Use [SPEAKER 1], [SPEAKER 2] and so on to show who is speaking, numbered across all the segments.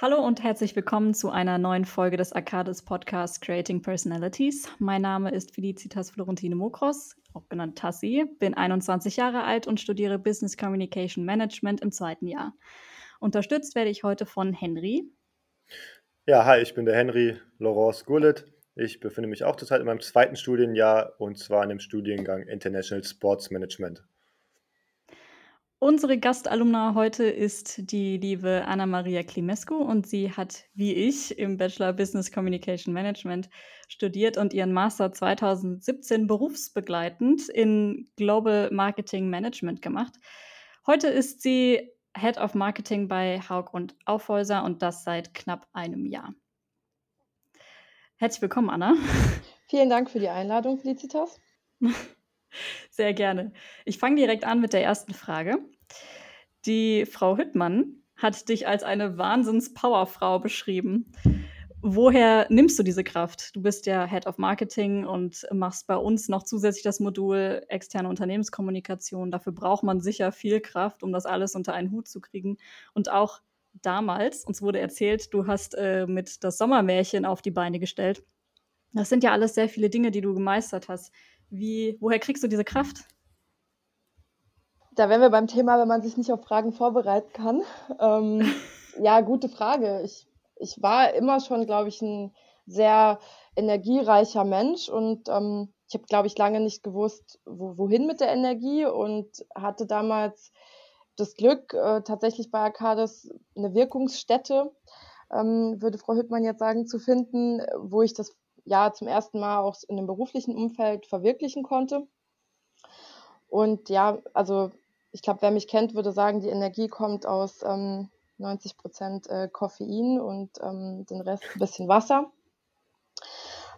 [SPEAKER 1] Hallo und herzlich willkommen zu einer neuen Folge des Arcades Podcasts Creating Personalities. Mein Name ist Felicitas Florentine Mokros, auch genannt Tassi, bin 21 Jahre alt und studiere Business Communication Management im zweiten Jahr. Unterstützt werde ich heute von Henry.
[SPEAKER 2] Ja, hi, ich bin der Henry Laurence Gullet. Ich befinde mich auch zurzeit in meinem zweiten Studienjahr und zwar in dem Studiengang International Sports Management.
[SPEAKER 1] Unsere Gastalumna heute ist die liebe Anna-Maria Klimescu und sie hat, wie ich, im Bachelor Business Communication Management studiert und ihren Master 2017 berufsbegleitend in Global Marketing Management gemacht. Heute ist sie Head of Marketing bei Haug und Aufhäuser und das seit knapp einem Jahr. Herzlich willkommen, Anna.
[SPEAKER 3] Vielen Dank für die Einladung, Felicitas.
[SPEAKER 1] Sehr gerne. Ich fange direkt an mit der ersten Frage. Die Frau Hüttmann hat dich als eine Wahnsinns-Powerfrau beschrieben. Woher nimmst du diese Kraft? Du bist ja Head of Marketing und machst bei uns noch zusätzlich das Modul externe Unternehmenskommunikation. Dafür braucht man sicher viel Kraft, um das alles unter einen Hut zu kriegen. Und auch damals, uns wurde erzählt, du hast äh, mit das Sommermärchen auf die Beine gestellt. Das sind ja alles sehr viele Dinge, die du gemeistert hast. Wie, woher kriegst du diese Kraft?
[SPEAKER 3] Da wären wir beim Thema, wenn man sich nicht auf Fragen vorbereiten kann. Ähm, ja, gute Frage. Ich, ich war immer schon, glaube ich, ein sehr energiereicher Mensch und ähm, ich habe, glaube ich, lange nicht gewusst, wo, wohin mit der Energie und hatte damals das Glück, äh, tatsächlich bei Arcades eine Wirkungsstätte, ähm, würde Frau Hüttmann jetzt sagen, zu finden, wo ich das ja zum ersten Mal auch in dem beruflichen Umfeld verwirklichen konnte. Und ja, also ich glaube, wer mich kennt, würde sagen, die Energie kommt aus ähm, 90 Prozent äh, Koffein und ähm, den Rest ein bisschen Wasser.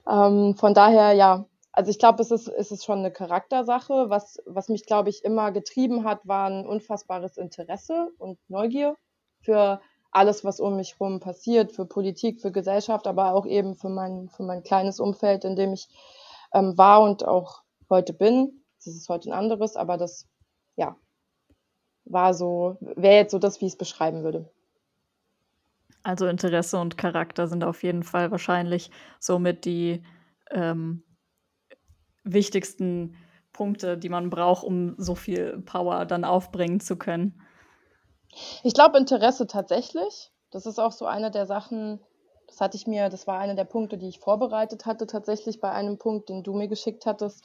[SPEAKER 3] Ähm, von daher, ja, also ich glaube, es ist, es ist schon eine Charaktersache. Was, was mich, glaube ich, immer getrieben hat, war ein unfassbares Interesse und Neugier für alles, was um mich herum passiert, für Politik, für Gesellschaft, aber auch eben für mein, für mein kleines Umfeld, in dem ich ähm, war und auch heute bin. Das ist heute ein anderes, aber das, ja, war so, wäre jetzt so das, wie ich es beschreiben würde.
[SPEAKER 1] Also Interesse und Charakter sind auf jeden Fall wahrscheinlich somit die ähm, wichtigsten Punkte, die man braucht, um so viel Power dann aufbringen zu können.
[SPEAKER 3] Ich glaube Interesse tatsächlich. Das ist auch so eine der Sachen, das hatte ich mir, das war einer der Punkte, die ich vorbereitet hatte, tatsächlich bei einem Punkt, den du mir geschickt hattest.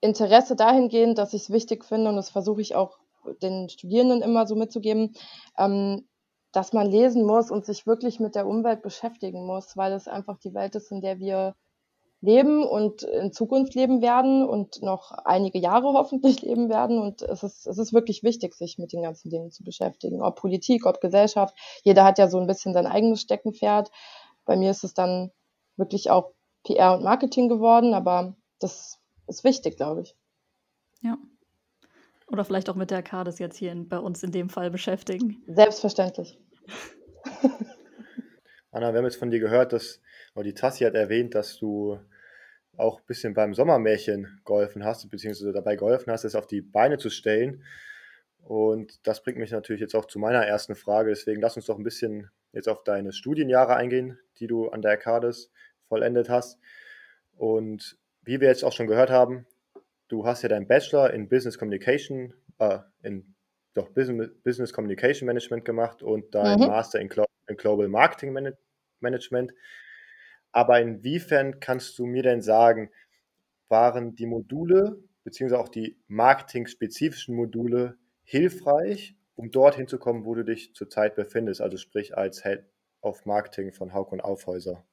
[SPEAKER 3] Interesse dahingehend, dass ich es wichtig finde, und das versuche ich auch den Studierenden immer so mitzugeben, ähm, dass man lesen muss und sich wirklich mit der Umwelt beschäftigen muss, weil es einfach die Welt ist, in der wir leben und in Zukunft leben werden und noch einige Jahre hoffentlich leben werden. Und es ist, es ist wirklich wichtig, sich mit den ganzen Dingen zu beschäftigen. Ob Politik, ob Gesellschaft. Jeder hat ja so ein bisschen sein eigenes Steckenpferd. Bei mir ist es dann wirklich auch PR und Marketing geworden, aber das ist wichtig, glaube ich.
[SPEAKER 1] Ja. Oder vielleicht auch mit der Arcades jetzt hier in, bei uns in dem Fall beschäftigen.
[SPEAKER 3] Selbstverständlich.
[SPEAKER 2] Anna, wir haben jetzt von dir gehört, dass, oder die Tassi hat erwähnt, dass du auch ein bisschen beim Sommermärchen geholfen hast, beziehungsweise dabei geholfen hast, es auf die Beine zu stellen. Und das bringt mich natürlich jetzt auch zu meiner ersten Frage. Deswegen lass uns doch ein bisschen jetzt auf deine Studienjahre eingehen, die du an der Arcades vollendet hast. Und wie wir jetzt auch schon gehört haben, du hast ja deinen Bachelor in Business Communication, äh, in doch Business, Business Communication Management gemacht und deinen mhm. Master in, in Global Marketing Management. Aber inwiefern kannst du mir denn sagen, waren die Module beziehungsweise auch die marketing-spezifischen Module hilfreich, um dorthin zu kommen, wo du dich zurzeit befindest, also sprich als Head of Marketing von Hauk und Aufhäuser?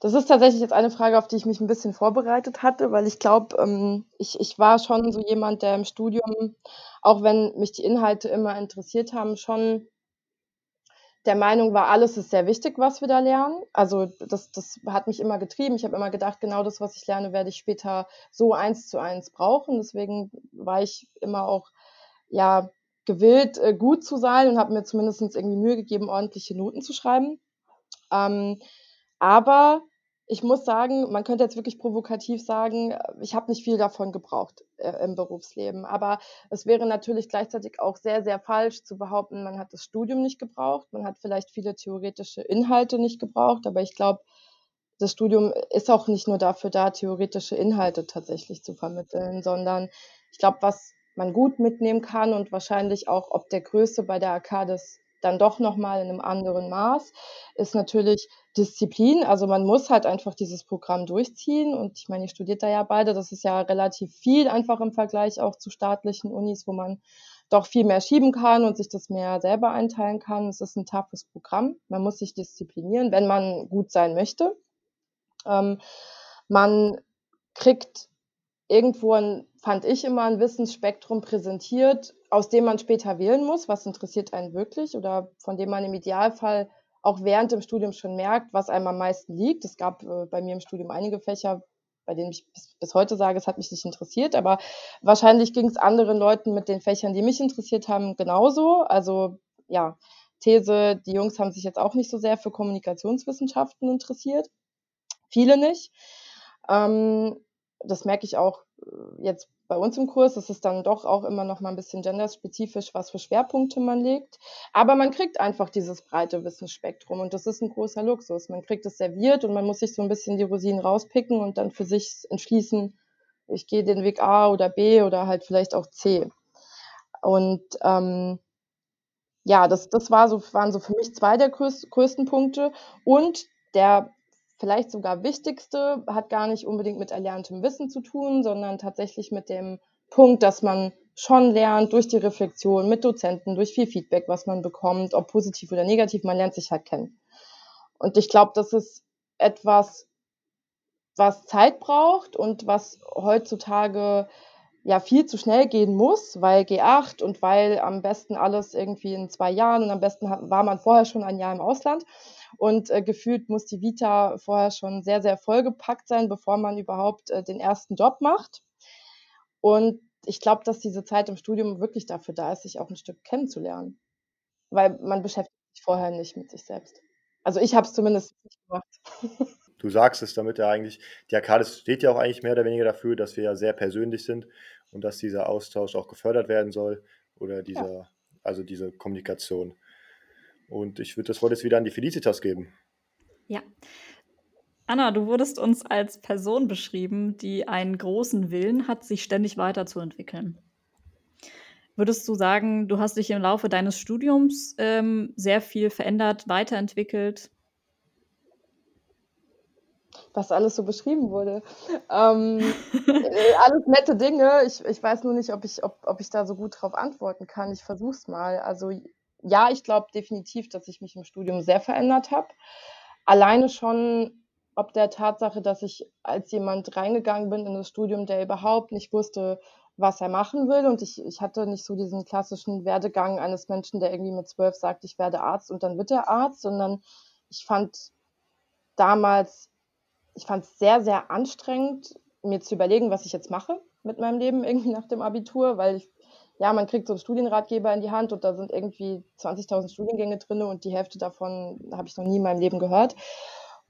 [SPEAKER 3] Das ist tatsächlich jetzt eine Frage, auf die ich mich ein bisschen vorbereitet hatte, weil ich glaube, ähm, ich, ich war schon so jemand, der im Studium, auch wenn mich die Inhalte immer interessiert haben, schon der Meinung war, alles ist sehr wichtig, was wir da lernen. Also das, das hat mich immer getrieben. Ich habe immer gedacht, genau das, was ich lerne, werde ich später so eins zu eins brauchen. Deswegen war ich immer auch ja gewillt, äh, gut zu sein und habe mir zumindest irgendwie Mühe gegeben, ordentliche Noten zu schreiben. Ähm, aber ich muss sagen, man könnte jetzt wirklich provokativ sagen, ich habe nicht viel davon gebraucht äh, im Berufsleben. Aber es wäre natürlich gleichzeitig auch sehr, sehr falsch zu behaupten, man hat das Studium nicht gebraucht, man hat vielleicht viele theoretische Inhalte nicht gebraucht, aber ich glaube, das Studium ist auch nicht nur dafür da, theoretische Inhalte tatsächlich zu vermitteln, sondern ich glaube, was man gut mitnehmen kann und wahrscheinlich auch ob der Größe bei der Arcades dann doch nochmal in einem anderen Maß, ist natürlich Disziplin. Also man muss halt einfach dieses Programm durchziehen. Und ich meine, ihr studiert da ja beide. Das ist ja relativ viel einfach im Vergleich auch zu staatlichen Unis, wo man doch viel mehr schieben kann und sich das mehr selber einteilen kann. Es ist ein toughes Programm. Man muss sich disziplinieren, wenn man gut sein möchte. Ähm, man kriegt irgendwo ein, fand ich immer ein Wissensspektrum präsentiert, aus dem man später wählen muss, was interessiert einen wirklich oder von dem man im Idealfall auch während dem Studium schon merkt, was einem am meisten liegt. Es gab äh, bei mir im Studium einige Fächer, bei denen ich bis, bis heute sage, es hat mich nicht interessiert, aber wahrscheinlich ging es anderen Leuten mit den Fächern, die mich interessiert haben, genauso. Also ja, These, die Jungs haben sich jetzt auch nicht so sehr für Kommunikationswissenschaften interessiert. Viele nicht. Ähm, das merke ich auch äh, jetzt bei uns im Kurs. Es ist dann doch auch immer noch mal ein bisschen genderspezifisch, was für Schwerpunkte man legt. Aber man kriegt einfach dieses breite Wissensspektrum und das ist ein großer Luxus. Man kriegt es serviert und man muss sich so ein bisschen die Rosinen rauspicken und dann für sich entschließen, ich gehe den Weg A oder B oder halt vielleicht auch C. Und ähm, ja, das, das war so, waren so für mich zwei der größten Punkte. Und der vielleicht sogar wichtigste, hat gar nicht unbedingt mit erlerntem Wissen zu tun, sondern tatsächlich mit dem Punkt, dass man schon lernt durch die Reflexion mit Dozenten, durch viel Feedback, was man bekommt, ob positiv oder negativ, man lernt sich halt kennen. Und ich glaube, das ist etwas, was Zeit braucht und was heutzutage ja viel zu schnell gehen muss, weil G8 und weil am besten alles irgendwie in zwei Jahren und am besten war man vorher schon ein Jahr im Ausland. Und äh, gefühlt muss die Vita vorher schon sehr, sehr vollgepackt sein, bevor man überhaupt äh, den ersten Job macht. Und ich glaube, dass diese Zeit im Studium wirklich dafür da ist, sich auch ein Stück kennenzulernen. Weil man beschäftigt sich vorher nicht mit sich selbst. Also ich habe es zumindest nicht gemacht.
[SPEAKER 2] Du sagst es damit ja eigentlich, die Arcades steht ja auch eigentlich mehr oder weniger dafür, dass wir ja sehr persönlich sind und dass dieser Austausch auch gefördert werden soll oder dieser, ja. also diese Kommunikation. Und ich würde das Wort jetzt wieder an die Felicitas geben.
[SPEAKER 1] Ja. Anna, du wurdest uns als Person beschrieben, die einen großen Willen hat, sich ständig weiterzuentwickeln. Würdest du sagen, du hast dich im Laufe deines Studiums ähm, sehr viel verändert, weiterentwickelt?
[SPEAKER 3] Was alles so beschrieben wurde. Ähm, äh, alles nette Dinge. Ich, ich weiß nur nicht, ob ich, ob, ob ich da so gut drauf antworten kann. Ich versuche es mal. Also ja, ich glaube definitiv, dass ich mich im Studium sehr verändert habe. Alleine schon ob der Tatsache, dass ich als jemand reingegangen bin in das Studium, der überhaupt nicht wusste, was er machen will. Und ich, ich hatte nicht so diesen klassischen Werdegang eines Menschen, der irgendwie mit zwölf sagt, ich werde Arzt und dann wird er Arzt, sondern ich fand damals, ich fand es sehr, sehr anstrengend, mir zu überlegen, was ich jetzt mache mit meinem Leben irgendwie nach dem Abitur, weil ich ja, man kriegt so einen Studienratgeber in die Hand und da sind irgendwie 20.000 Studiengänge drin und die Hälfte davon habe ich noch nie in meinem Leben gehört.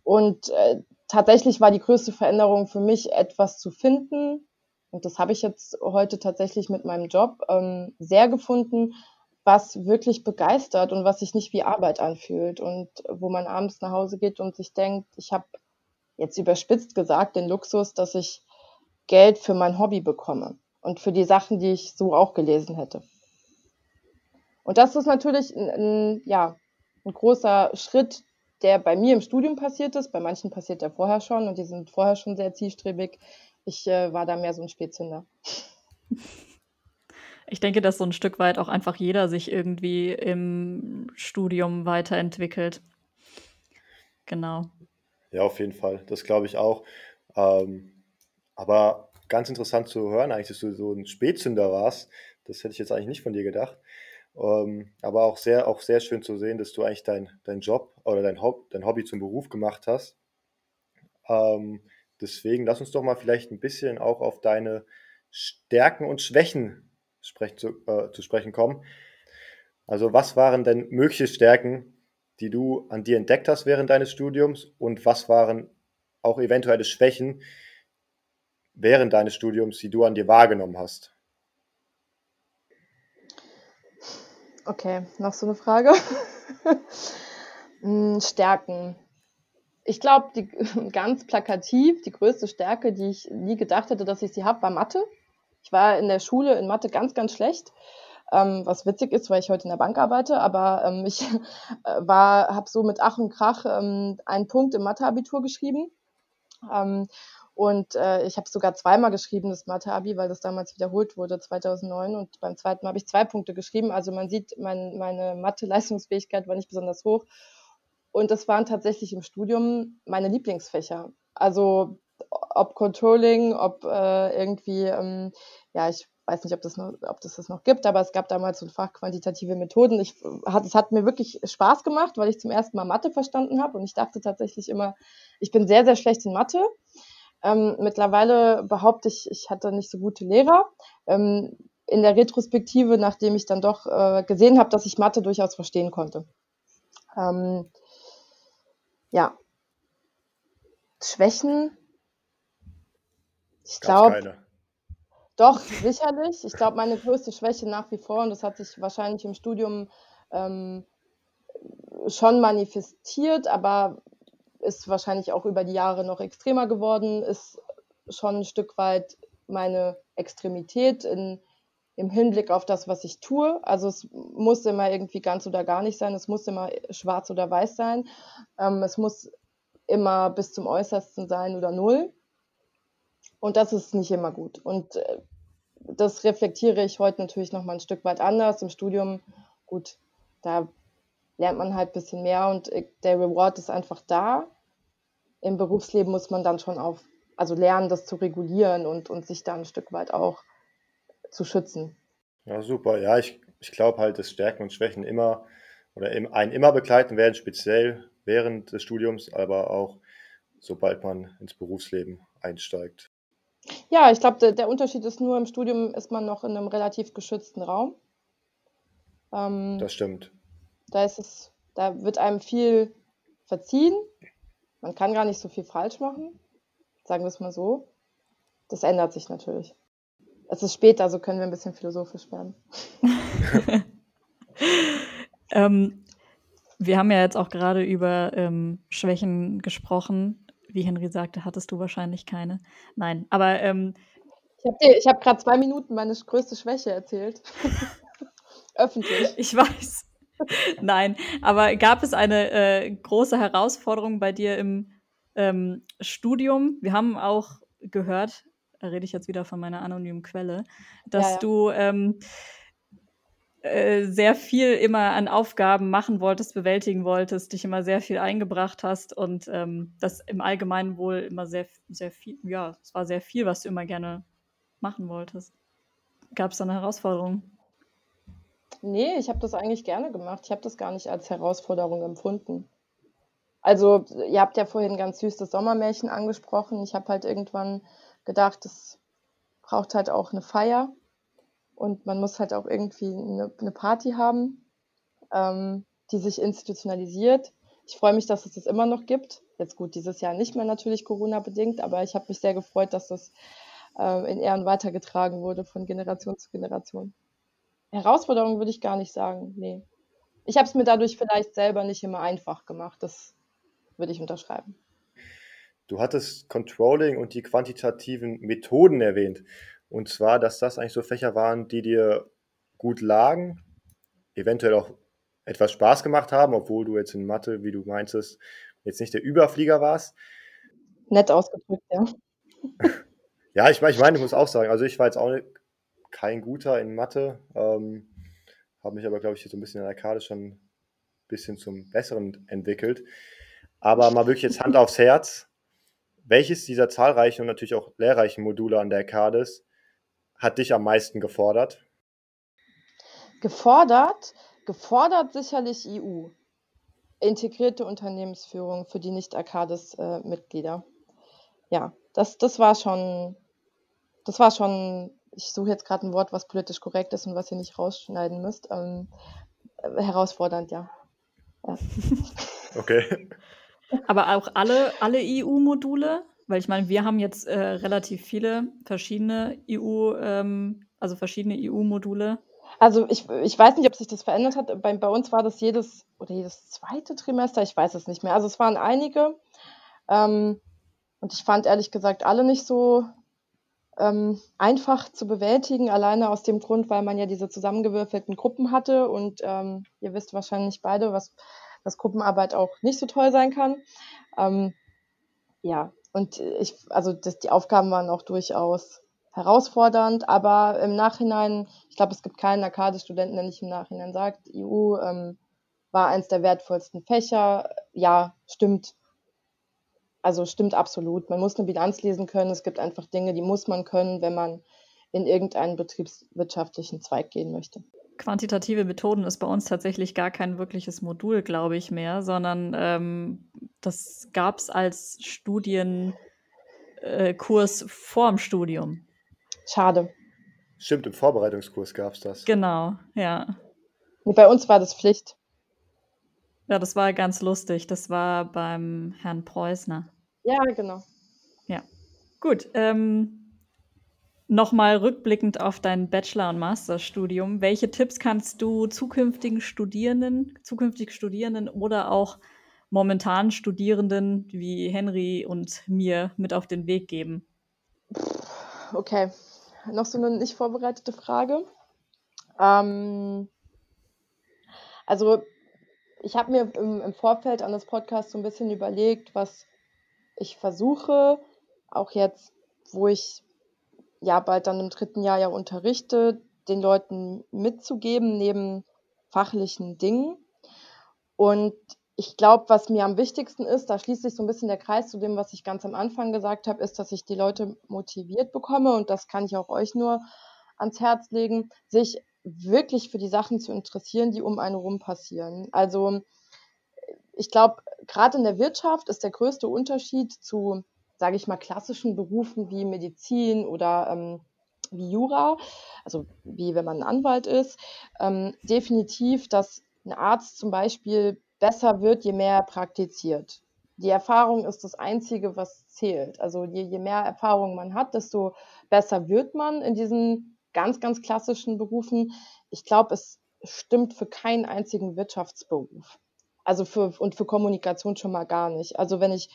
[SPEAKER 3] Und äh, tatsächlich war die größte Veränderung für mich, etwas zu finden. Und das habe ich jetzt heute tatsächlich mit meinem Job ähm, sehr gefunden, was wirklich begeistert und was sich nicht wie Arbeit anfühlt und wo man abends nach Hause geht und sich denkt, ich habe jetzt überspitzt gesagt den Luxus, dass ich Geld für mein Hobby bekomme und für die Sachen, die ich so auch gelesen hätte. Und das ist natürlich ein, ein, ja, ein großer Schritt, der bei mir im Studium passiert ist. Bei manchen passiert der vorher schon und die sind vorher schon sehr zielstrebig. Ich äh, war da mehr so ein Spätzünder.
[SPEAKER 1] Ich denke, dass so ein Stück weit auch einfach jeder sich irgendwie im Studium weiterentwickelt. Genau.
[SPEAKER 2] Ja, auf jeden Fall. Das glaube ich auch. Ähm, aber ganz interessant zu hören, eigentlich, dass du so ein Spätzünder warst. Das hätte ich jetzt eigentlich nicht von dir gedacht. Ähm, aber auch sehr, auch sehr schön zu sehen, dass du eigentlich deinen dein Job oder dein, Hob dein Hobby zum Beruf gemacht hast. Ähm, deswegen lass uns doch mal vielleicht ein bisschen auch auf deine Stärken und Schwächen sprech, zu, äh, zu sprechen kommen. Also was waren denn mögliche Stärken, die du an dir entdeckt hast während deines Studiums und was waren auch eventuelle Schwächen während deines Studiums, die du an dir wahrgenommen hast?
[SPEAKER 3] Okay, noch so eine Frage. Hm, Stärken. Ich glaube, ganz plakativ, die größte Stärke, die ich nie gedacht hätte, dass ich sie habe, war Mathe. Ich war in der Schule in Mathe ganz, ganz schlecht. Ähm, was witzig ist, weil ich heute in der Bank arbeite, aber ähm, ich äh, habe so mit Ach und Krach ähm, einen Punkt im Mathe-Abitur geschrieben. Und äh, ich habe sogar zweimal geschrieben, das Mathe-Abi, weil das damals wiederholt wurde, 2009. Und beim zweiten Mal habe ich zwei Punkte geschrieben. Also man sieht, mein, meine Mathe-Leistungsfähigkeit war nicht besonders hoch. Und das waren tatsächlich im Studium meine Lieblingsfächer. Also ob Controlling, ob äh, irgendwie, ähm, ja, ich weiß nicht, ob das, noch, ob das das noch gibt, aber es gab damals so ein Fach quantitative Methoden. Ich, hat, es hat mir wirklich Spaß gemacht, weil ich zum ersten Mal Mathe verstanden habe und ich dachte tatsächlich immer, ich bin sehr, sehr schlecht in Mathe. Ähm, mittlerweile behaupte ich, ich hatte nicht so gute Lehrer. Ähm, in der Retrospektive, nachdem ich dann doch äh, gesehen habe, dass ich Mathe durchaus verstehen konnte. Ähm, ja. Schwächen. Ich glaube. Doch, sicherlich. Ich glaube, meine größte Schwäche nach wie vor, und das hat sich wahrscheinlich im Studium ähm, schon manifestiert, aber ist wahrscheinlich auch über die Jahre noch extremer geworden, ist schon ein Stück weit meine Extremität in, im Hinblick auf das, was ich tue. Also es muss immer irgendwie ganz oder gar nicht sein, es muss immer schwarz oder weiß sein, ähm, es muss immer bis zum Äußersten sein oder null. Und das ist nicht immer gut. Und äh, das reflektiere ich heute natürlich noch mal ein Stück weit anders. Im Studium, gut, da lernt man halt ein bisschen mehr und äh, der Reward ist einfach da. Im Berufsleben muss man dann schon auf, also lernen, das zu regulieren und, und sich da ein Stück weit auch zu schützen.
[SPEAKER 2] Ja, super. Ja, ich, ich glaube halt, dass Stärken und Schwächen immer oder einen immer begleiten werden, speziell während des Studiums, aber auch sobald man ins Berufsleben einsteigt.
[SPEAKER 3] Ja, ich glaube, der, der Unterschied ist nur, im Studium ist man noch in einem relativ geschützten Raum.
[SPEAKER 2] Ähm, das stimmt.
[SPEAKER 3] Da ist es, da wird einem viel verziehen. Man kann gar nicht so viel falsch machen. Sagen wir es mal so. Das ändert sich natürlich. Es ist später, so können wir ein bisschen philosophisch werden.
[SPEAKER 1] ähm, wir haben ja jetzt auch gerade über ähm, Schwächen gesprochen. Wie Henry sagte, hattest du wahrscheinlich keine. Nein, aber ähm,
[SPEAKER 3] ich habe hab gerade zwei Minuten meine größte Schwäche erzählt. Öffentlich.
[SPEAKER 1] Ich weiß. Nein, aber gab es eine äh, große Herausforderung bei dir im ähm, Studium? Wir haben auch gehört, da rede ich jetzt wieder von meiner anonymen Quelle, dass ja, ja. du ähm, äh, sehr viel immer an Aufgaben machen wolltest, bewältigen wolltest, dich immer sehr viel eingebracht hast und ähm, das im Allgemeinen wohl immer sehr, sehr viel, ja, es war sehr viel, was du immer gerne machen wolltest. Gab es da eine Herausforderung?
[SPEAKER 3] Nee, ich habe das eigentlich gerne gemacht. Ich habe das gar nicht als Herausforderung empfunden. Also, ihr habt ja vorhin ganz süß das Sommermärchen angesprochen. Ich habe halt irgendwann gedacht, es braucht halt auch eine Feier und man muss halt auch irgendwie eine, eine Party haben, ähm, die sich institutionalisiert. Ich freue mich, dass es das immer noch gibt. Jetzt gut, dieses Jahr nicht mehr natürlich Corona-bedingt, aber ich habe mich sehr gefreut, dass das äh, in Ehren weitergetragen wurde von Generation zu Generation. Herausforderung würde ich gar nicht sagen, nee. Ich habe es mir dadurch vielleicht selber nicht immer einfach gemacht, das würde ich unterschreiben.
[SPEAKER 2] Du hattest Controlling und die quantitativen Methoden erwähnt. Und zwar, dass das eigentlich so Fächer waren, die dir gut lagen, eventuell auch etwas Spaß gemacht haben, obwohl du jetzt in Mathe, wie du meintest, jetzt nicht der Überflieger warst.
[SPEAKER 3] Nett ausgedrückt, ja.
[SPEAKER 2] ja, ich meine, ich, mein, ich muss auch sagen, also ich war jetzt auch kein guter in Mathe. Ähm, habe mich aber, glaube ich, so ein bisschen in der Karte schon ein bisschen zum Besseren entwickelt. Aber mal wirklich jetzt Hand aufs Herz. Welches dieser zahlreichen und natürlich auch lehrreichen Module an der CADES hat dich am meisten gefordert?
[SPEAKER 3] Gefordert? Gefordert sicherlich EU. Integrierte Unternehmensführung für die Nicht-Arcades-Mitglieder. Äh, ja, das, das war schon, das war schon ich suche jetzt gerade ein Wort, was politisch korrekt ist und was ihr nicht rausschneiden müsst. Ähm, äh, herausfordernd, ja. ja.
[SPEAKER 2] Okay.
[SPEAKER 1] Aber auch alle, alle EU-Module? Weil ich meine, wir haben jetzt äh, relativ viele verschiedene EU, ähm, also verschiedene EU-Module.
[SPEAKER 3] Also ich, ich weiß nicht, ob sich das verändert hat. Bei, bei uns war das jedes oder jedes zweite Trimester, ich weiß es nicht mehr. Also es waren einige. Ähm, und ich fand ehrlich gesagt alle nicht so ähm, einfach zu bewältigen, alleine aus dem Grund, weil man ja diese zusammengewürfelten Gruppen hatte und ähm, ihr wisst wahrscheinlich beide, was, dass Gruppenarbeit auch nicht so toll sein kann. Ähm, ja, und ich, also das, die Aufgaben waren auch durchaus herausfordernd, aber im Nachhinein, ich glaube, es gibt keinen Arcade-Studenten, der nicht im Nachhinein sagt, EU ähm, war eins der wertvollsten Fächer. Ja, stimmt, also stimmt absolut. Man muss eine Bilanz lesen können. Es gibt einfach Dinge, die muss man können, wenn man in irgendeinen betriebswirtschaftlichen Zweig gehen möchte.
[SPEAKER 1] Quantitative Methoden ist bei uns tatsächlich gar kein wirkliches Modul, glaube ich, mehr, sondern ähm, das gab es als Studienkurs äh, vorm Studium.
[SPEAKER 3] Schade.
[SPEAKER 2] Stimmt, im Vorbereitungskurs gab es das.
[SPEAKER 1] Genau, ja.
[SPEAKER 3] Und bei uns war das Pflicht.
[SPEAKER 1] Ja, das war ganz lustig. Das war beim Herrn Preußner.
[SPEAKER 3] Ja, genau.
[SPEAKER 1] Ja. Gut. Ähm, Nochmal rückblickend auf dein Bachelor- und Masterstudium. Welche Tipps kannst du zukünftigen Studierenden, zukünftig Studierenden oder auch momentanen Studierenden wie Henry und mir mit auf den Weg geben?
[SPEAKER 3] Okay, noch so eine nicht vorbereitete Frage. Ähm, also ich habe mir im, im Vorfeld an das Podcast so ein bisschen überlegt, was ich versuche, auch jetzt, wo ich ja bald dann im dritten Jahr ja unterrichte, den Leuten mitzugeben, neben fachlichen Dingen. Und ich glaube, was mir am wichtigsten ist, da schließt sich so ein bisschen der Kreis zu dem, was ich ganz am Anfang gesagt habe, ist, dass ich die Leute motiviert bekomme und das kann ich auch euch nur ans Herz legen, sich wirklich für die Sachen zu interessieren, die um einen rum passieren. Also ich glaube, gerade in der Wirtschaft ist der größte Unterschied zu, sage ich mal, klassischen Berufen wie Medizin oder ähm, wie Jura, also wie wenn man ein Anwalt ist, ähm, definitiv, dass ein Arzt zum Beispiel besser wird, je mehr er praktiziert. Die Erfahrung ist das Einzige, was zählt. Also je, je mehr Erfahrung man hat, desto besser wird man in diesen ganz, ganz klassischen Berufen. Ich glaube, es stimmt für keinen einzigen Wirtschaftsberuf. Also für, und für Kommunikation schon mal gar nicht. Also wenn ich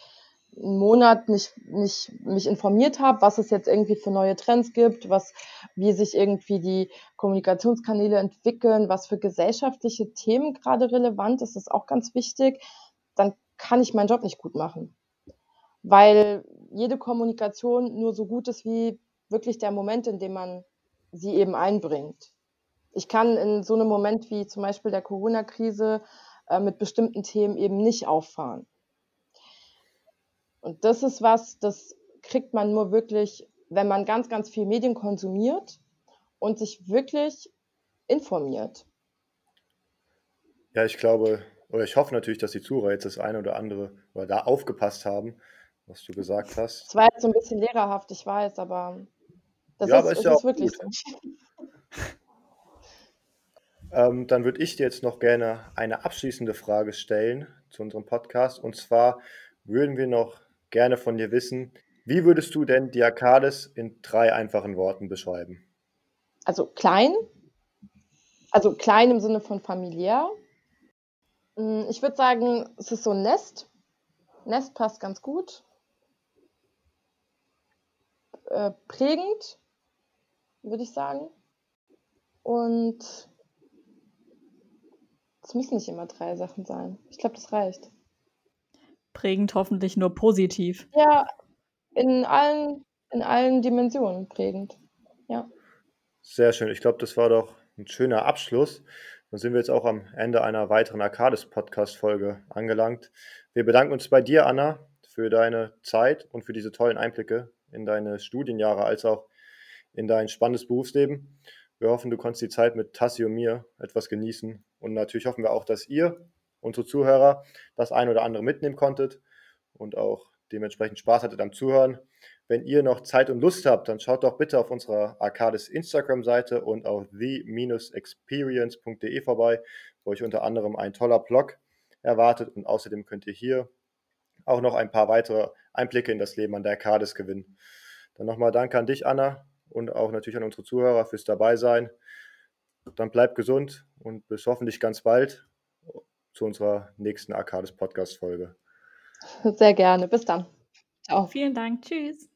[SPEAKER 3] einen Monat nicht, nicht mich informiert habe, was es jetzt irgendwie für neue Trends gibt, was, wie sich irgendwie die Kommunikationskanäle entwickeln, was für gesellschaftliche Themen gerade relevant ist, ist auch ganz wichtig, dann kann ich meinen Job nicht gut machen. Weil jede Kommunikation nur so gut ist wie wirklich der Moment, in dem man sie eben einbringt. Ich kann in so einem Moment wie zum Beispiel der Corona-Krise äh, mit bestimmten Themen eben nicht auffahren. Und das ist was, das kriegt man nur wirklich, wenn man ganz, ganz viel Medien konsumiert und sich wirklich informiert.
[SPEAKER 2] Ja, ich glaube, oder ich hoffe natürlich, dass die Zuhörer jetzt das eine oder andere oder da aufgepasst haben, was du gesagt hast.
[SPEAKER 3] Es war jetzt so ein bisschen lehrerhaft, ich weiß, aber das
[SPEAKER 2] ja,
[SPEAKER 3] ist,
[SPEAKER 2] aber ist ja
[SPEAKER 3] ist
[SPEAKER 2] auch
[SPEAKER 3] wirklich
[SPEAKER 2] gut.
[SPEAKER 3] so.
[SPEAKER 2] Ähm, dann würde ich dir jetzt noch gerne eine abschließende Frage stellen zu unserem Podcast. Und zwar würden wir noch gerne von dir wissen, wie würdest du denn die Arcades in drei einfachen Worten beschreiben?
[SPEAKER 3] Also klein, also klein im Sinne von familiär. Mm, Ich würde sagen, es ist so ein Nest. Nest passt ganz gut. Äh, prägend, würde ich sagen. Und es müssen nicht immer drei Sachen sein. Ich glaube, das reicht.
[SPEAKER 1] Prägend hoffentlich nur positiv.
[SPEAKER 3] Ja, in allen, in allen Dimensionen prägend. Ja.
[SPEAKER 2] Sehr schön. Ich glaube, das war doch ein schöner Abschluss. Dann sind wir jetzt auch am Ende einer weiteren Arcades-Podcast-Folge angelangt. Wir bedanken uns bei dir, Anna, für deine Zeit und für diese tollen Einblicke in deine Studienjahre als auch in dein spannendes Berufsleben. Wir hoffen, du konntest die Zeit mit Tassi und mir etwas genießen. Und natürlich hoffen wir auch, dass ihr, unsere Zuhörer, das ein oder andere mitnehmen konntet und auch dementsprechend Spaß hattet am Zuhören. Wenn ihr noch Zeit und Lust habt, dann schaut doch bitte auf unserer Arcades Instagram-Seite und auf the-experience.de vorbei, wo euch unter anderem ein toller Blog erwartet und außerdem könnt ihr hier auch noch ein paar weitere Einblicke in das Leben an der Arcades gewinnen. Dann nochmal Danke an dich, Anna, und auch natürlich an unsere Zuhörer fürs Dabeisein. Dann bleibt gesund und bis hoffentlich ganz bald zu unserer nächsten Arcades Podcast Folge.
[SPEAKER 3] Sehr gerne. Bis dann.
[SPEAKER 1] Ciao. Vielen Dank. Tschüss.